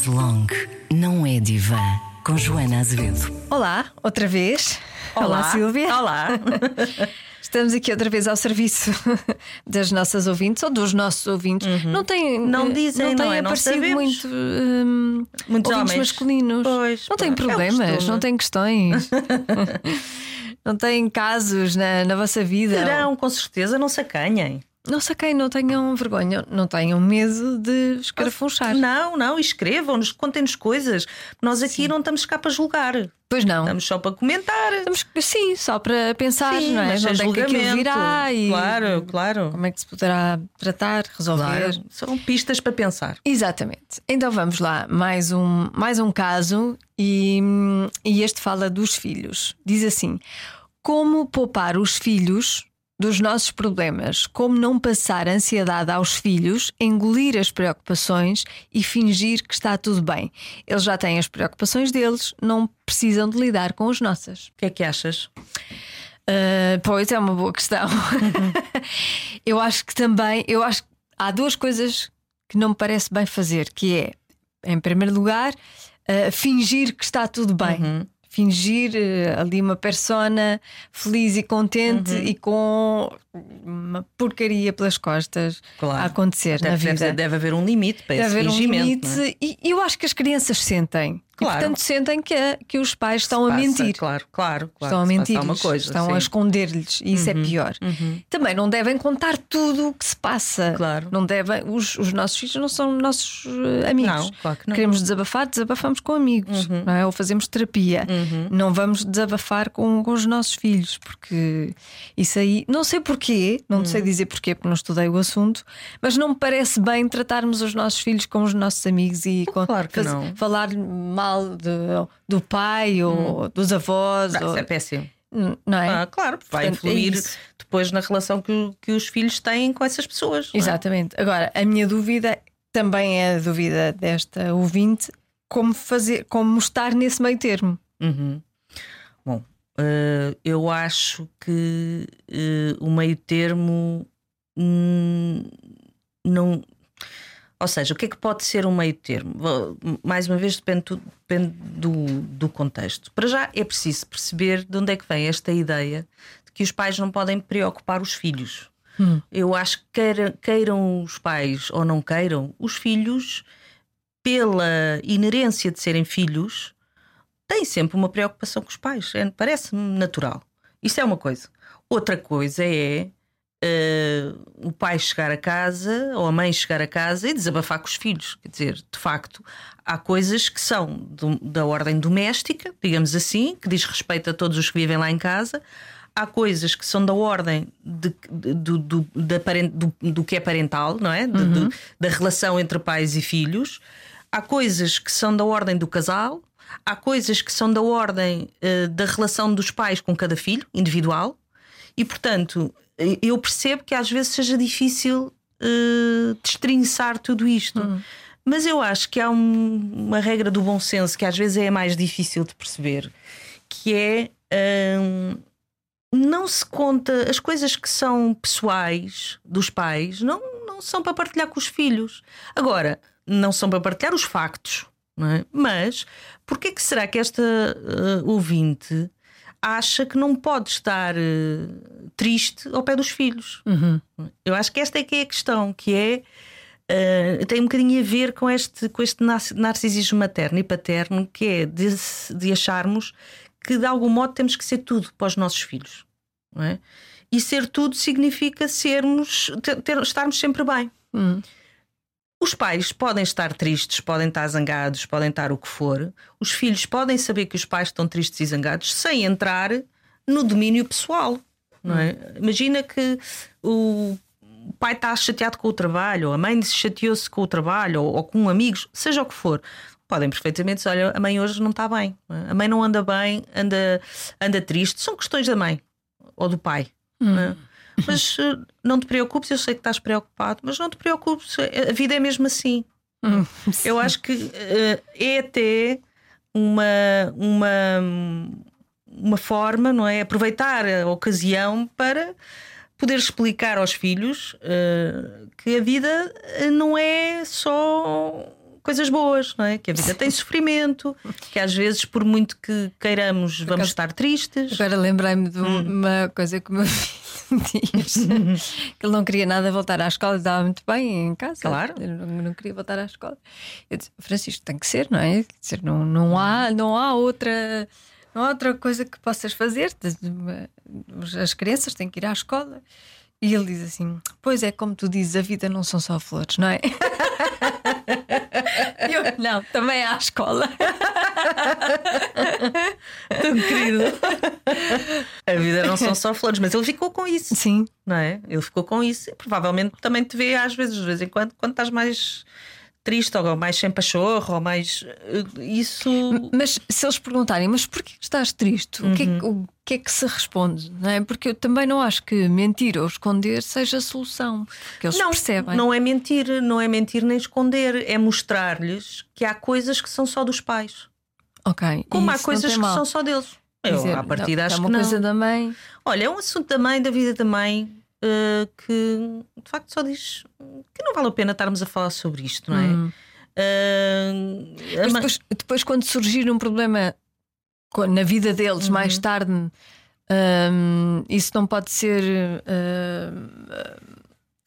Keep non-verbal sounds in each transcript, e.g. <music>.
Chaise Longue não é divã. Com Joana Azevedo. Olá, outra vez. Olá, Silvia. Olá. <laughs> Estamos aqui outra vez ao serviço <laughs> das nossas ouvintes ou dos nossos ouvintes. Não tem, Não dizem, não tem não é? Não aparecido sabemos. muito hum, Muitos ouvintes homens. masculinos. Pois, não tem é problemas, costume. não tem questões. <laughs> não tem casos na, na vossa vida. Terão, com certeza, não se acanhem. Não saquei, não tenham vergonha, não tenham medo de escarafunchar. Não, não, escrevam-nos, contem-nos coisas. Nós aqui não estamos cá para julgar. Pois não. Estamos só para comentar. Estamos, sim, só para pensar, Sim, não é? mas Onde é que aquilo virá e Claro, claro. como é que se poderá tratar, resolver. Claro. São pistas para pensar. Exatamente. Então vamos lá, mais um, mais um caso e, e este fala dos filhos. Diz assim: como poupar os filhos dos nossos problemas, como não passar ansiedade aos filhos, engolir as preocupações e fingir que está tudo bem. Eles já têm as preocupações deles, não precisam de lidar com as nossas. O que é que achas? Uh, pois é uma boa questão. <laughs> eu acho que também, eu acho que há duas coisas que não me parece bem fazer, que é, em primeiro lugar, uh, fingir que está tudo bem. Uhum. Fingir uh, ali uma persona feliz e contente Uhum. e com uma porcaria pelas costas Claro. a acontecer na Deve, vida. deve, deve haver um limite para Deve esse haver um fingimento. limite é? e, e eu acho que as crianças sentem. Claro. E, portanto, sentem que, que os pais estão a Passa, mentir. Claro, claro, claro. Estão a mentir, uma coisa, estão sim. a esconder-lhes, e isso é pior. uhum. Também não devem contar tudo o que se passa. Claro. Não devem, os, os nossos filhos não são nossos eh, amigos. Não, claro que não. Uhum. Queremos desabafar, desabafamos com amigos, não é? ou fazemos terapia. Não vamos desabafar com, com os nossos filhos, porque isso aí, não sei porquê, não Uhum. sei dizer porquê, porque não estudei o assunto, mas não me parece bem tratarmos os nossos filhos como os nossos amigos e com- Claro falar mal de- do pai ou dos avós. Ah, ou- Isso é péssimo. não é? Ah, claro, vai Portanto, é influir isso. depois na relação que, que os filhos têm com essas pessoas. é? Exatamente. Agora, a minha dúvida também é a dúvida desta ouvinte: como fazer, como estar nesse meio termo. Uhum. Bom, eh, eu acho que eh, o meio termo hum, não. Ou seja, o que é que pode ser um meio termo? Mais uma vez, depende, tudo- depende do, do contexto. Para já é preciso perceber de onde é que vem esta ideia de que os pais não podem preocupar os filhos. Eu acho que queira- queiram os pais ou não queiram, os filhos, pela inerência de serem filhos, têm sempre uma preocupação com os pais. É- Parece-me natural. Isso é uma coisa. Outra coisa é eh, o pai chegar a casa ou a mãe chegar a casa e desabafar com os filhos. Quer dizer, de facto, há coisas que são do- da ordem doméstica, digamos assim, que diz respeito a todos os que vivem lá em casa. Há coisas que são da ordem de- de- do, do, da paren- do- do que é parental, não é? De- da relação entre pais e filhos. Há coisas que são da ordem do casal. Há coisas que são da ordem eh, da relação dos pais com cada filho, individual. E, portanto, eh, eu percebo que às vezes seja difícil eh, destrinçar tudo isto. Mas eu acho que há um- uma regra do bom senso que às vezes é mais difícil de perceber, que é hum, não se conta as coisas que são pessoais dos pais, não, não são para partilhar com os filhos. Agora, não são para partilhar os factos, é? Mas porquê é que será que esta eh, ouvinte acha que não pode estar eh, triste ao pé dos filhos? Eu acho que esta é que é a questão, que é Uh, tem um bocadinho a ver com este, com este nar- narcisismo materno e paterno, que é de, de acharmos que de algum modo temos que ser tudo para os nossos filhos. É? E ser tudo significa sermos, ter- ter- estarmos sempre bem. Os pais podem estar tristes, podem estar zangados, podem estar o que for. Os filhos podem saber que os pais estão tristes e zangados sem entrar no domínio pessoal. Não é? Imagina que o pai está chateado com o trabalho, ou a mãe se chateou-se com o trabalho, ou, ou com amigos, seja o que for. Podem perfeitamente dizer: olha, a mãe hoje não está bem, é? a mãe não anda bem, anda, anda triste. São questões da mãe ou do pai. não é? Mas eh, não te preocupes, eu sei que estás preocupado, mas não te preocupes, a vida é mesmo assim. Eu acho que eh, é até uma, uma, uma forma, não é? Aproveitar a ocasião para poder explicar aos filhos eh, que a vida eh, não é só coisas boas, não é? Que a vida tem sofrimento, que às vezes, por muito que queiramos, vamos estar tristes. Agora lembrei-me de Hum. uma coisa que o meu <laughs> filho <laughs> diz: que ele não queria nada voltar à escola, estava muito bem em casa. Claro. Não, não queria voltar à escola. Eu disse: Francisco, tem que ser, não é? Quer dizer, não, não, há, não há outra. Não há outra coisa que possas fazer. As crianças têm que ir à escola. E ele diz assim: Pois é, como tu dizes, a vida não são só flores, não é? <laughs> Eu, não, também a escola. <laughs> Tão querido. a vida não são só flores, mas ele ficou com isso, Sim, não é? Ele ficou com isso. E provavelmente também te vê às vezes, de vez em quando, quando estás mais triste ou mais sem pachorro ou mais. eh, Isso. Mas se eles perguntarem, mas porquê que estás triste? O, que é, que- o que é que se responde? Não é? Porque eu também não acho que mentir ou esconder seja a solução. Porque eles não, percebem. não é mentir, não é mentir nem esconder, é mostrar-lhes que há coisas que são só dos pais. Ok. Como há coisas que mal. são só deles. Eu, Dizer, à partida, não, acho é uma que não. coisa da mãe. Olha, é um assunto da mãe, da vida da mãe, eh, que de facto só diz que não vale a pena estarmos a falar sobre isto, não é? Hum. A Mas ma- depois, depois, quando surgir um problema na vida deles Uhum. mais tarde, hum, isso não pode ser. hum,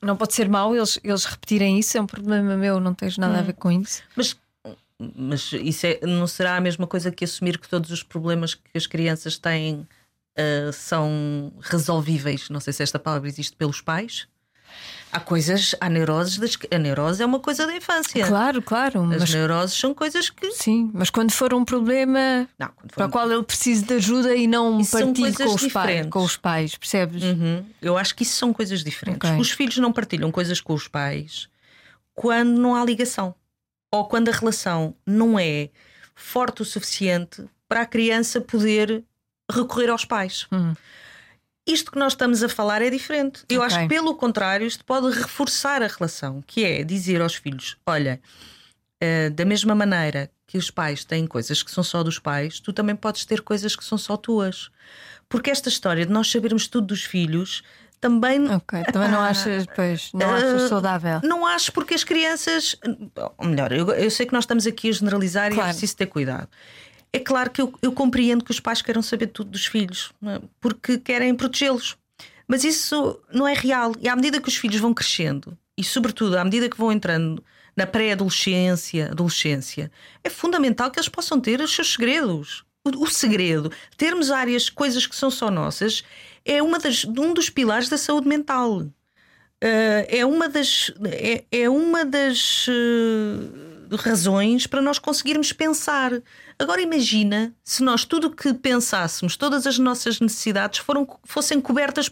não pode ser mau eles, eles repetirem isso, é um problema meu, não tens nada a Hum. ver com isso. Mas, mas isso é- não será a mesma coisa que assumir que todos os problemas que as crianças têm eh, são resolvíveis? Não sei se esta palavra existe pelos pais. Há coisas, há neuroses. Das, a neurose é uma coisa da infância. Claro, claro, As mas neuroses são coisas que. sim, mas quando for um problema Não, for para um o qual ele precisa de ajuda e não Isso partilhe com os, pais, com os pais, percebes? Uhum. Eu acho que isso são coisas diferentes. Ok. Os filhos não partilham coisas com os pais quando não há ligação ou quando a relação não é forte o suficiente para a criança poder recorrer aos pais. Uhum. Isto que nós estamos a falar é diferente. Eu Ok. acho que, pelo contrário, isto pode reforçar a relação, que é dizer aos filhos: olha, eh, da mesma maneira que os pais têm coisas que são só dos pais, tu também podes ter coisas que são só tuas. Porque esta história de nós sabermos tudo dos filhos também Ok, também não achas, pois, não ah, <laughs> achas saudável. não acho porque as crianças. Ou melhor, eu, eu sei que nós estamos aqui a generalizar e é Claro. preciso ter cuidado. É claro que eu, eu compreendo que os pais queiram saber tudo dos filhos, é? porque querem protegê-los. Mas isso não é real. E à medida que os filhos vão crescendo, e sobretudo à medida que vão entrando na pré-adolescência, adolescência, é fundamental que eles possam ter os seus segredos. O, o segredo, termos áreas, coisas que são só nossas, é uma das, um dos pilares da saúde mental. Uh, é uma das, é, é uma das uh, razões para nós conseguirmos pensar. Agora imagina se nós tudo o que pensássemos, todas as nossas necessidades foram, fossem cobertas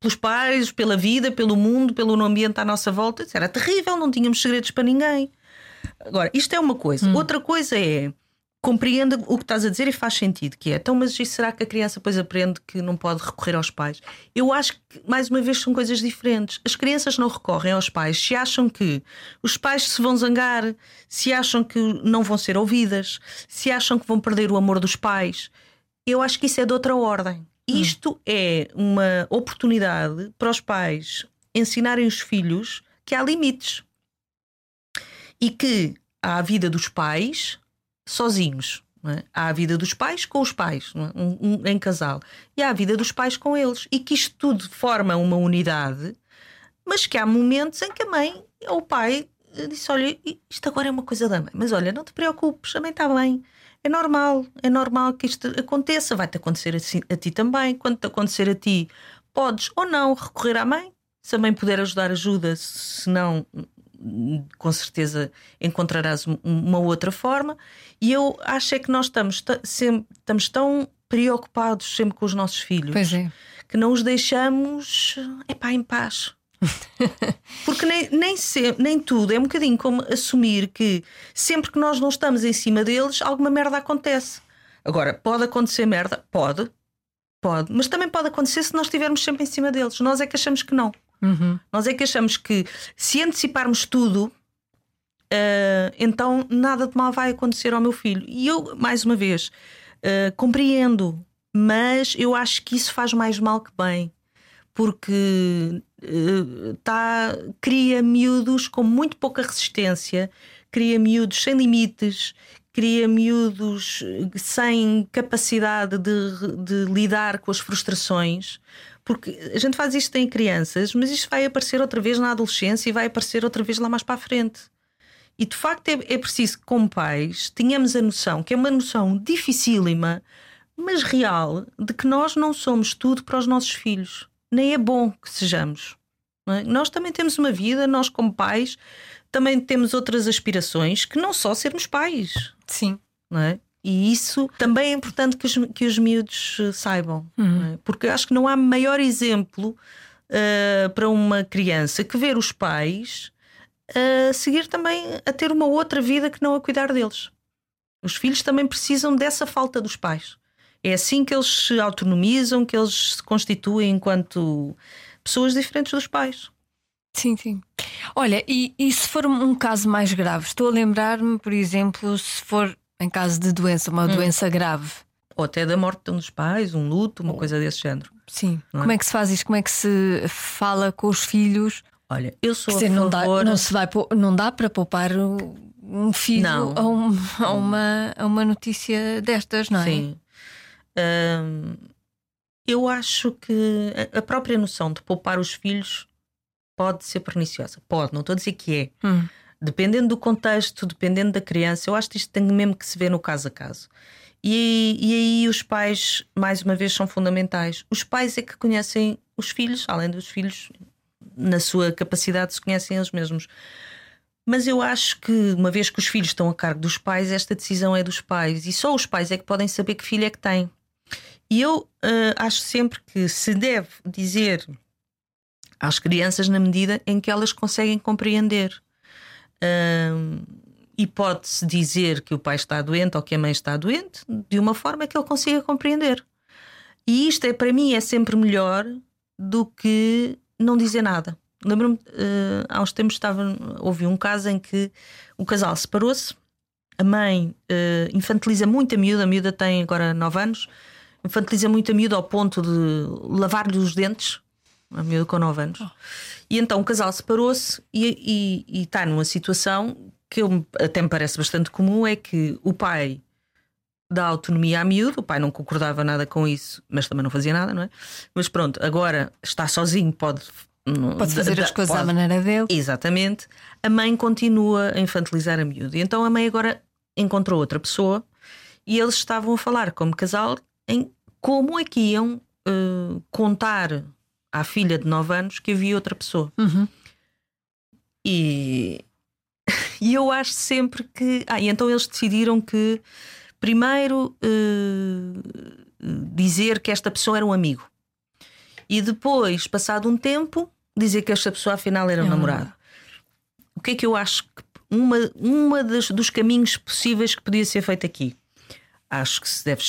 pelos pais, pela vida, pelo mundo, pelo ambiente à nossa volta. Era terrível, não tínhamos segredos para ninguém. Agora, isto é uma coisa. Outra coisa é compreenda o que estás a dizer e faz sentido, que é, então, mas e será que a criança depois aprende que não pode recorrer aos pais? Eu acho que, mais uma vez, são coisas diferentes. As crianças não recorrem aos pais se acham que os pais se vão zangar, se acham que não vão ser ouvidas, se acham que vão perder o amor dos pais. Eu acho que isso é de outra ordem. Isto é uma oportunidade para os pais ensinarem os filhos que há limites e que há a vida dos pais sozinhos. é? Há a vida dos pais com os pais, é? um, um- em casal, e há a vida dos pais com eles, e que isto tudo forma uma unidade, mas que há momentos em que a mãe ou o pai eh, disse: Olha, isto agora é uma coisa da mãe, mas olha, não te preocupes, a mãe está bem. É normal, é normal que isto aconteça, vai-te acontecer a ti também. Quando te acontecer a ti, podes ou não recorrer à mãe. Se a mãe puder ajudar, ajuda, se não, com certeza encontrarás um- uma outra forma. E eu acho é que nós estamos, ta- sempre, estamos tão preocupados sempre com os nossos filhos é. que não os deixamos epá, em paz. <laughs> Porque nem, nem, se- nem tudo é um bocadinho como assumir que sempre que nós não estamos em cima deles, alguma merda acontece. Agora, pode acontecer merda? Pode, pode, mas também pode acontecer se nós estivermos sempre em cima deles. Nós é que achamos que não. Uhum. Nós é que achamos que se anteciparmos tudo, eh, então nada de mal vai acontecer ao meu filho. E eu, mais uma vez, eh, compreendo, mas eu acho que isso faz mais mal que bem. porque uh, tá, cria miúdos com muito pouca resistência, cria miúdos sem limites, cria miúdos sem capacidade de, de lidar com as frustrações. Porque a gente faz isto em crianças, mas isto vai aparecer outra vez na adolescência e vai aparecer outra vez lá mais para a frente. E de facto é, é preciso que, como pais, tenhamos a noção, que é uma noção dificílima, mas real, de que nós não somos tudo para os nossos filhos. Nem é bom que sejamos. É? Nós também temos uma vida, nós, como pais, também temos outras aspirações que não só sermos pais. Sim. Não é? E isso também é importante que os, que os miúdos eh, saibam, uhum. é? porque acho que não há maior exemplo uh, para uma criança que ver os pais a seguir também a ter uma outra vida que não a cuidar deles. Os filhos também precisam dessa falta dos pais. É assim que eles se autonomizam, que eles se constituem enquanto pessoas diferentes dos pais. Sim, sim. Olha, e, e se for um caso mais grave? Estou a lembrar-me, por exemplo, se for em caso de doença, uma hum. doença grave. Ou até da morte de um dos pais, um luto, uma coisa desse género. Sim. É? Como é que se faz isto? Como é que se fala com os filhos Olha, eu sou dizer, não dá, não, se vai, não dá para poupar um filho a, um, a, uma, a uma notícia destas, não é? Sim. Hum, eu acho que a própria noção de poupar os filhos pode ser perniciosa. Pode, não estou a dizer que é. Hum. Dependendo do contexto, dependendo da criança, eu acho que isto tem mesmo que se ver no caso a caso. E, e aí os pais, mais uma vez, são fundamentais. Os pais é que conhecem os filhos, além dos filhos, na sua capacidade se conhecem eles mesmos. Mas eu acho que, uma vez que os filhos estão a cargo dos pais, esta decisão é dos pais e só os pais é que podem saber que filho é que têm. E eu uh, acho sempre que se deve dizer às crianças na medida em que elas conseguem compreender. E pode-se dizer que o pai está doente ou que a mãe está doente de uma forma que ele consiga compreender. E isto é para mim é sempre melhor do que não dizer nada. Lembro-me, uh, há uns tempos estava, houve um caso em que o casal separou-se, a mãe uh, infantiliza muito a miúda, a miúda tem agora 9 anos, infantiliza muito a miúda ao ponto de lavar-lhe os dentes, a miúda com 9 anos. Oh. E então o casal separou-se e, está numa situação que eu, até me parece bastante comum: é que o pai dá autonomia à miúdo, o pai não concordava nada com isso, mas também não fazia nada, não é? Mas pronto, agora está sozinho, pode. Pode fazer as coisas pode, à maneira dele. Exatamente. A mãe continua a infantilizar a miúdo. E então a mãe agora encontrou outra pessoa e eles estavam a falar como casal em como é que iam uh, contar à filha de 9 anos que havia outra pessoa. Uhum. E, <laughs> e eu acho sempre que. Ah, e então eles decidiram que primeiro uh, dizer que esta pessoa era um amigo e depois, passado um tempo, dizer que esta pessoa afinal era um é namorado. O que é que eu acho que uma, uma das, dos caminhos possíveis que podia ser feito aqui? Acho que se deve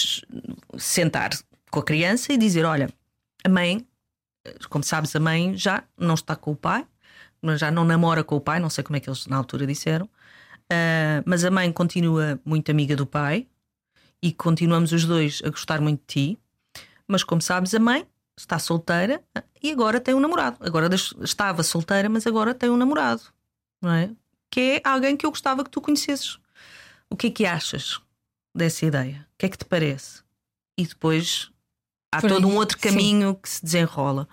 sentar com a criança e dizer: Olha, a mãe, como sabes, a mãe já não está com o pai, já não namora com o pai, não sei como é que eles na altura disseram, uh, mas a mãe continua muito amiga do pai, e continuamos os dois a gostar muito de ti, mas como sabes, a mãe está solteira e agora tem um namorado. Agora estava solteira, mas agora tem um namorado, não é? Que é alguém que eu gostava que tu conhecesses. O que é que achas dessa ideia? O que é que te parece? E depois há Por todo aí, um outro caminho sim. que se desenrola.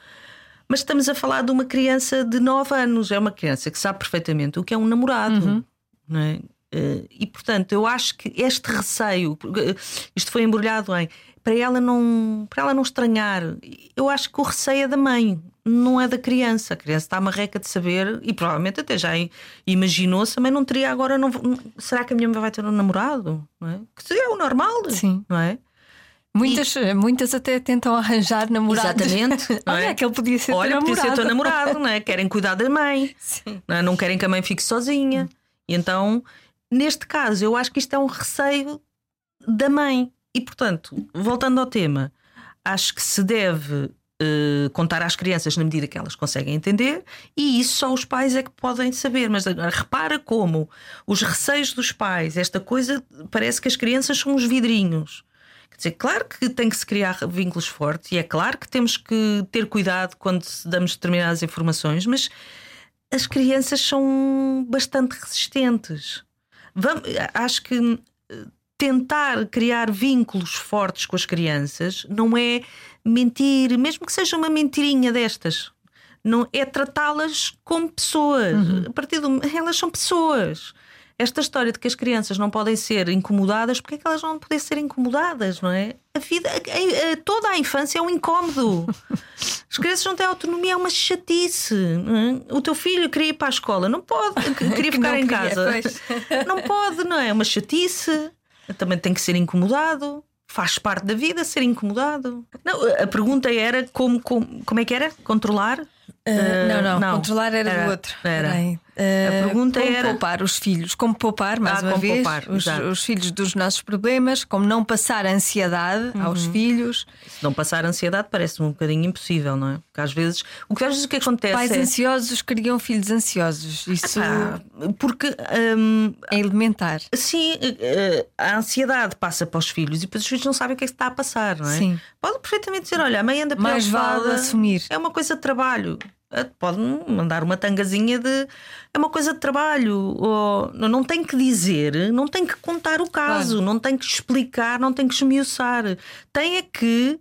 Mas estamos a falar de uma criança de 9 anos, é uma criança que sabe perfeitamente o que é um namorado, uhum. não é? Uh, e portanto, eu acho que este receio, uh, isto foi embrulhado em para ela não para ela não estranhar. Eu acho que o receio é da mãe, não é da criança. A criança está marreca de saber e provavelmente até já imaginou-se, também não teria agora. Não, será que a minha mãe vai ter um namorado? Não é? Que seria o normal, Sim. não é? Muitas, e... muitas até tentam arranjar namorados. Exatamente. <laughs> É? Olha, aquele podia ser Olha, teu podia ser teu namorado, não é? Querem cuidar da mãe, <laughs> não, é? não, querem que a mãe fique sozinha. E então Neste caso, eu acho que isto é um receio da mãe. E, portanto, voltando ao tema, acho que se deve uh, contar às crianças na medida que elas conseguem entender, e isso só os pais é que podem saber. Mas agora, repara como os receios dos pais, esta coisa, parece que as crianças são uns vidrinhos. Dizer, claro que tem que se criar vínculos fortes e é claro que temos que ter cuidado quando damos determinadas informações, mas as crianças são bastante resistentes. Vamos, acho que eh, tentar criar vínculos fortes com as crianças não é mentir, mesmo que seja uma mentirinha destas. Não é tratá-las como pessoas. Uhum. A partir do, elas são pessoas esta história de que as crianças não podem ser incomodadas, porque é que elas não podem ser incomodadas, não é? A vida, a, a, toda a infância é um incómodo. As crianças não têm autonomia, é uma chatice. É? O teu filho queria ir para a escola, não pode, <laughs> queria ficar em casa. <laughs> Não pode, não é? É uma chatice. Também tem que ser incomodado. Faz parte da vida ser incomodado. Não, a pergunta era como, como, como é que era? Controlar? Uh, não, não, não, controlar era, era do outro. Era. Uh, a pergunta como era poupar os filhos, como poupar, mais ah, uma vez, poupar, os, os, filhos dos nossos problemas, como não passar ansiedade uhum. aos filhos. Se não passar ansiedade parece-me um bocadinho impossível, não é? Porque às vezes o que às vezes o que acontece Pais é... ansiosos criam filhos ansiosos. Isso ah, porque um, é elementar. Sim, eh, a ansiedade passa para os filhos e depois os filhos não sabem o que é que está a passar, não é? Sim. Pode perfeitamente dizer, olha, a mãe anda Mais vale assumir. É uma coisa de trabalho. Eh, pode mandar uma tangazinha de é uma coisa de trabalho ou não tem que dizer não tem que contar o caso claro. não tem que explicar não tem que esmiuçar tem é que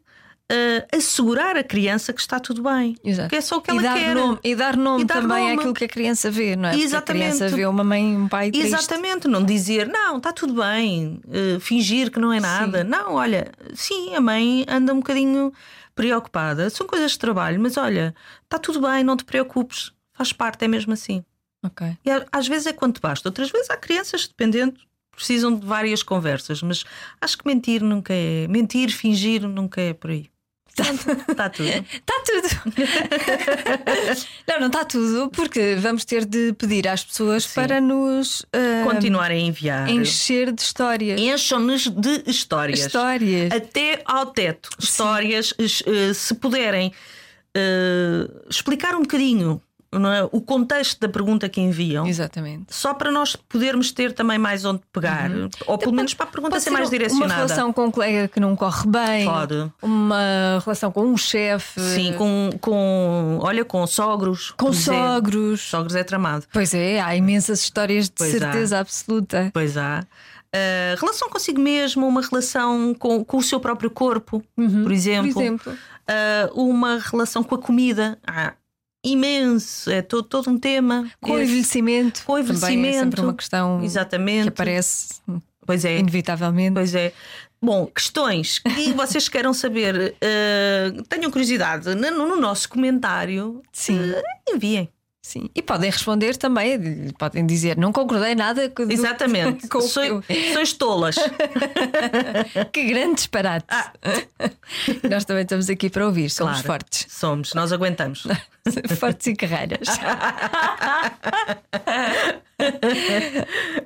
uh, assegurar a criança que está tudo bem Exato. que é só o que ela e dar quer nome, e dar nome e dar também nome. àquilo que a criança vê não é exatamente Porque a criança vê uma mãe um pai triste. exatamente não dizer não está tudo bem uh, fingir que não é nada sim. não olha sim a mãe anda um bocadinho preocupada. São coisas de trabalho, mas olha, está tudo bem, não te preocupes, faz parte, é mesmo assim. Ok. E às vezes é quanto basta, outras vezes há crianças, dependendo, precisam de várias conversas, mas acho que mentir nunca é. Mentir, fingir nunca é por aí. Está tudo. Está tudo. <laughs> não, não está tudo, porque vamos ter de pedir às pessoas Sim. para nos uh, continuar a enviar. Encher de histórias. Encham-nos de histórias. Histórias. Até ao teto. Histórias, uh, se puderem uh, explicar um bocadinho é? o contexto da pergunta que enviam. Exatamente. Só para nós podermos ter também mais onde pegar. Uhum. Ou pelo menos para a pergunta ser mais direcionada. Uma relação com um colega que não corre bem. Pode. Uma relação com um chefe. Sim, com, com. Olha, com sogros. Com sogros. Sogros é tramado. Pois é, há imensas histórias de pois certeza há. absoluta. Pois há. Uh, relação consigo mesmo, uma relação com, com o seu próprio corpo, uhum, por exemplo. Por exemplo. Uh, uma relação com a comida. Ah, imenso, é todo, todo um tema. Com o envelhecimento. Com o envelhecimento. É sempre uma questão Exatamente. que aparece pois é. inevitavelmente. Pois é. Bom, questões que <laughs> vocês queiram saber, uh, tenham curiosidade no, no, nosso comentário, Sim. Uh, enviem. Sim, e podem responder também, podem dizer, não concordei nada <laughs> com Exatamente, com Sou, sois tolas. <laughs> que grande disparate. Ah. <laughs> Nós também estamos aqui para ouvir, somos claro, fortes. Somos, nós aguentamos. fortes e carreiras.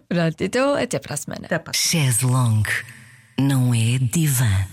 Pronto, então até para a semana. Até para. Chaise Long não é divã.